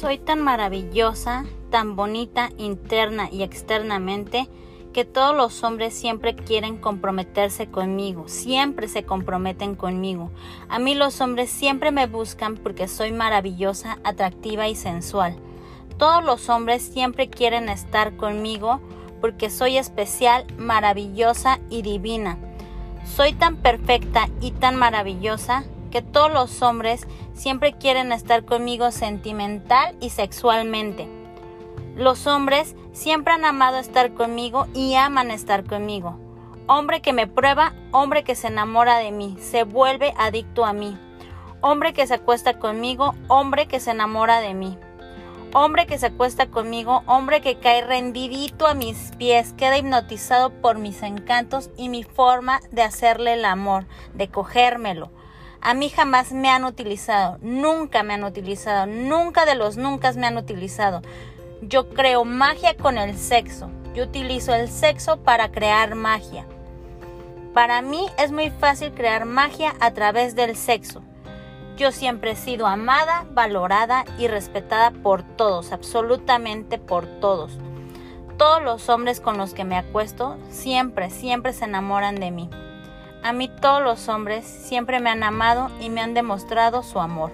Soy tan maravillosa, tan bonita interna y externamente que todos los hombres siempre quieren comprometerse conmigo, siempre se comprometen conmigo. A mí los hombres siempre me buscan porque soy maravillosa, atractiva y sensual. Todos los hombres siempre quieren estar conmigo porque soy especial, maravillosa y divina. Soy tan perfecta y tan maravillosa que todos los hombres siempre quieren estar conmigo sentimental y sexualmente. Los hombres siempre han amado estar conmigo y aman estar conmigo. Hombre que me prueba, hombre que se enamora de mí, se vuelve adicto a mí. Hombre que se acuesta conmigo, hombre que se enamora de mí. Hombre que se acuesta conmigo, hombre que cae rendidito a mis pies, queda hipnotizado por mis encantos y mi forma de hacerle el amor, de cogérmelo. A mí jamás me han utilizado, nunca me han utilizado, nunca de los nunca me han utilizado. Yo creo magia con el sexo. Yo utilizo el sexo para crear magia. Para mí es muy fácil crear magia a través del sexo. Yo siempre he sido amada, valorada y respetada por todos, absolutamente por todos. Todos los hombres con los que me acuesto siempre, siempre se enamoran de mí. A mí todos los hombres siempre me han amado y me han demostrado su amor.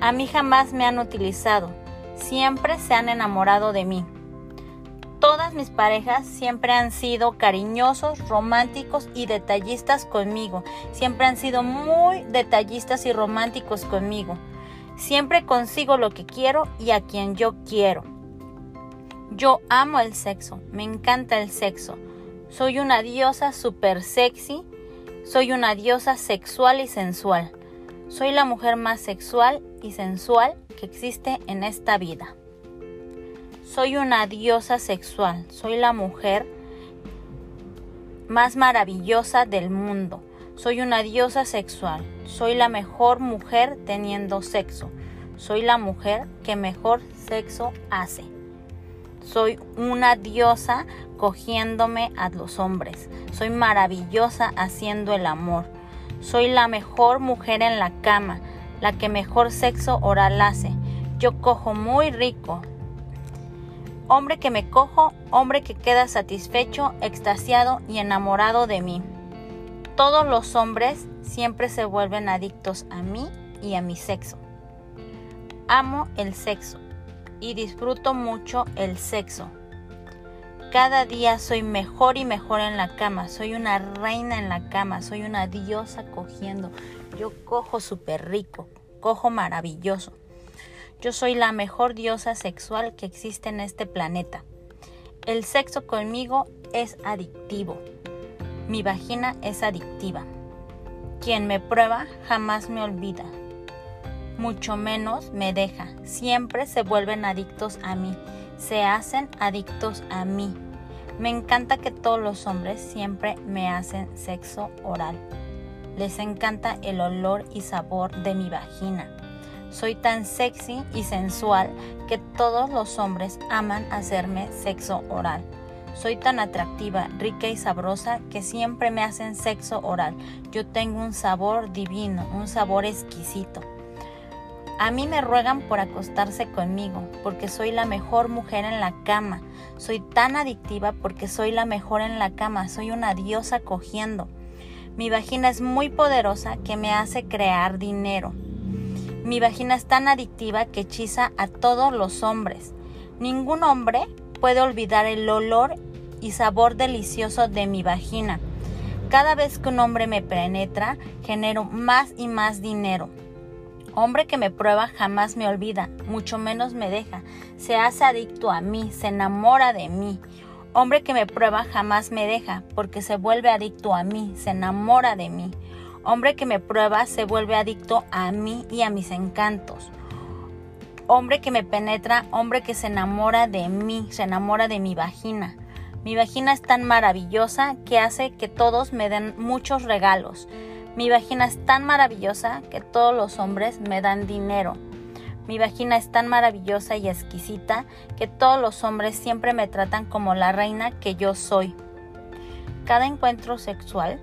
A mí jamás me han utilizado, siempre se han enamorado de mí. Todas mis parejas siempre han sido cariñosos, románticos y detallistas conmigo. Siempre han sido muy detallistas y románticos conmigo. Siempre consigo lo que quiero y a quien yo quiero. Yo amo el sexo, me encanta el sexo. Soy una diosa super sexy soy una diosa sexual y sensual. Soy la mujer más sexual y sensual que existe en esta vida. Soy una diosa sexual. Soy la mujer más maravillosa del mundo. Soy una diosa sexual. Soy la mejor mujer teniendo sexo. Soy la mujer que mejor sexo hace. Soy una diosa cogiéndome a los hombres. Soy maravillosa haciendo el amor. Soy la mejor mujer en la cama, la que mejor sexo oral hace. Yo cojo muy rico. Hombre que me cojo, hombre que queda satisfecho, extasiado y enamorado de mí. Todos los hombres siempre se vuelven adictos a mí y a mi sexo. Amo el sexo y disfruto mucho el sexo. Cada día soy mejor y mejor en la cama, soy una reina en la cama, soy una diosa cogiendo. Yo cojo súper rico, cojo maravilloso. Yo soy la mejor diosa sexual que existe en este planeta. El sexo conmigo es adictivo. Mi vagina es adictiva. Quien me prueba jamás me olvida mucho menos me deja. Siempre se vuelven adictos a mí, se hacen adictos a mí. Me encanta que todos los hombres siempre me hacen sexo oral. Les encanta el olor y sabor de mi vagina. Soy tan sexy y sensual que todos los hombres aman hacerme sexo oral. Soy tan atractiva, rica y sabrosa que siempre me hacen sexo oral. Yo tengo un sabor divino, un sabor exquisito. A mí me ruegan por acostarse conmigo, porque soy la mejor mujer en la cama. Soy tan adictiva porque soy la mejor en la cama. Soy una diosa cogiendo. Mi vagina es muy poderosa que me hace crear dinero. Mi vagina es tan adictiva que hechiza a todos los hombres. Ningún hombre puede olvidar el olor y sabor delicioso de mi vagina. Cada vez que un hombre me penetra, genero más y más dinero. Hombre que me prueba jamás me olvida, mucho menos me deja. Se hace adicto a mí, se enamora de mí. Hombre que me prueba jamás me deja, porque se vuelve adicto a mí, se enamora de mí. Hombre que me prueba se vuelve adicto a mí y a mis encantos. Hombre que me penetra, hombre que se enamora de mí, se enamora de mi vagina. Mi vagina es tan maravillosa que hace que todos me den muchos regalos. Mi vagina es tan maravillosa que todos los hombres me dan dinero. Mi vagina es tan maravillosa y exquisita que todos los hombres siempre me tratan como la reina que yo soy. Cada encuentro sexual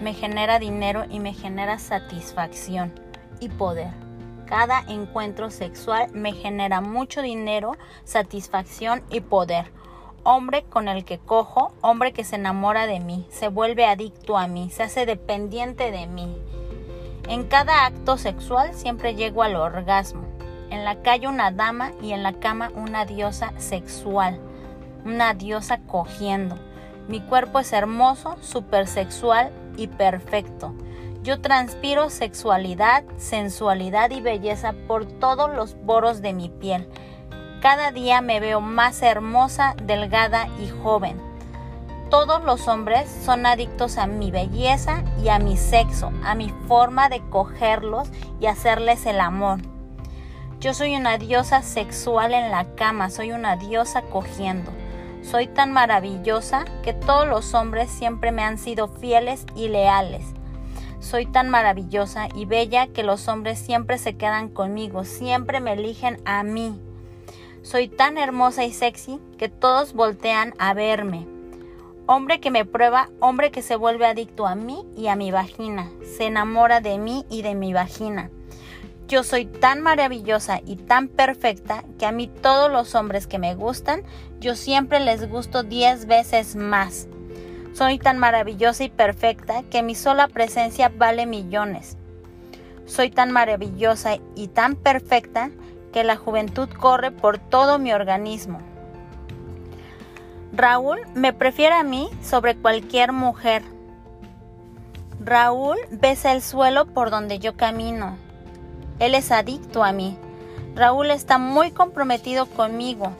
me genera dinero y me genera satisfacción y poder. Cada encuentro sexual me genera mucho dinero, satisfacción y poder. Hombre con el que cojo, hombre que se enamora de mí, se vuelve adicto a mí, se hace dependiente de mí. En cada acto sexual siempre llego al orgasmo. En la calle una dama y en la cama una diosa sexual, una diosa cogiendo. Mi cuerpo es hermoso, supersexual y perfecto. Yo transpiro sexualidad, sensualidad y belleza por todos los poros de mi piel. Cada día me veo más hermosa, delgada y joven. Todos los hombres son adictos a mi belleza y a mi sexo, a mi forma de cogerlos y hacerles el amor. Yo soy una diosa sexual en la cama, soy una diosa cogiendo. Soy tan maravillosa que todos los hombres siempre me han sido fieles y leales. Soy tan maravillosa y bella que los hombres siempre se quedan conmigo, siempre me eligen a mí. Soy tan hermosa y sexy que todos voltean a verme. Hombre que me prueba, hombre que se vuelve adicto a mí y a mi vagina, se enamora de mí y de mi vagina. Yo soy tan maravillosa y tan perfecta que a mí todos los hombres que me gustan, yo siempre les gusto diez veces más. Soy tan maravillosa y perfecta que mi sola presencia vale millones. Soy tan maravillosa y tan perfecta que la juventud corre por todo mi organismo. Raúl me prefiere a mí sobre cualquier mujer. Raúl besa el suelo por donde yo camino. Él es adicto a mí. Raúl está muy comprometido conmigo.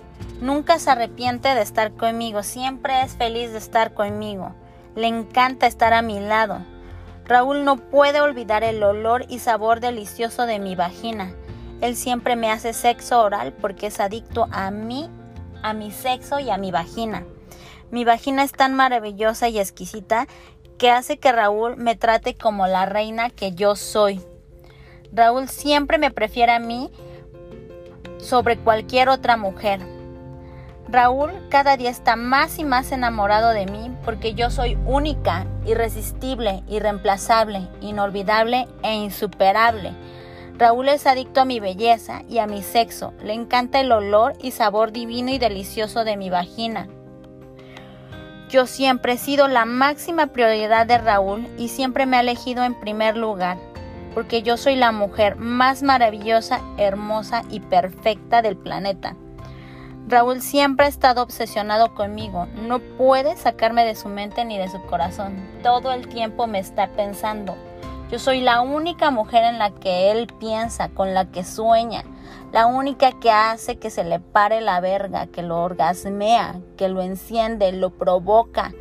Nunca se arrepiente de estar conmigo, siempre es feliz de estar conmigo. Le encanta estar a mi lado. Raúl no puede olvidar el olor y sabor delicioso de mi vagina. Él siempre me hace sexo oral porque es adicto a mí, a mi sexo y a mi vagina. Mi vagina es tan maravillosa y exquisita que hace que Raúl me trate como la reina que yo soy. Raúl siempre me prefiere a mí sobre cualquier otra mujer. Raúl cada día está más y más enamorado de mí porque yo soy única, irresistible, irreemplazable, inolvidable e insuperable. Raúl es adicto a mi belleza y a mi sexo. Le encanta el olor y sabor divino y delicioso de mi vagina. Yo siempre he sido la máxima prioridad de Raúl y siempre me ha elegido en primer lugar, porque yo soy la mujer más maravillosa, hermosa y perfecta del planeta. Raúl siempre ha estado obsesionado conmigo, no puede sacarme de su mente ni de su corazón. Todo el tiempo me está pensando. Yo soy la única mujer en la que él piensa, con la que sueña, la única que hace que se le pare la verga, que lo orgasmea, que lo enciende, lo provoca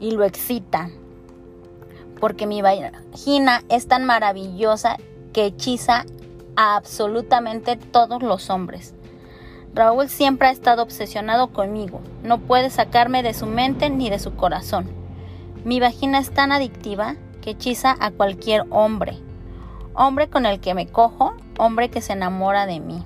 y lo excita. Porque mi vagina es tan maravillosa que hechiza a absolutamente todos los hombres. Raúl siempre ha estado obsesionado conmigo. No puede sacarme de su mente ni de su corazón. Mi vagina es tan adictiva que hechiza a cualquier hombre. Hombre con el que me cojo, hombre que se enamora de mí.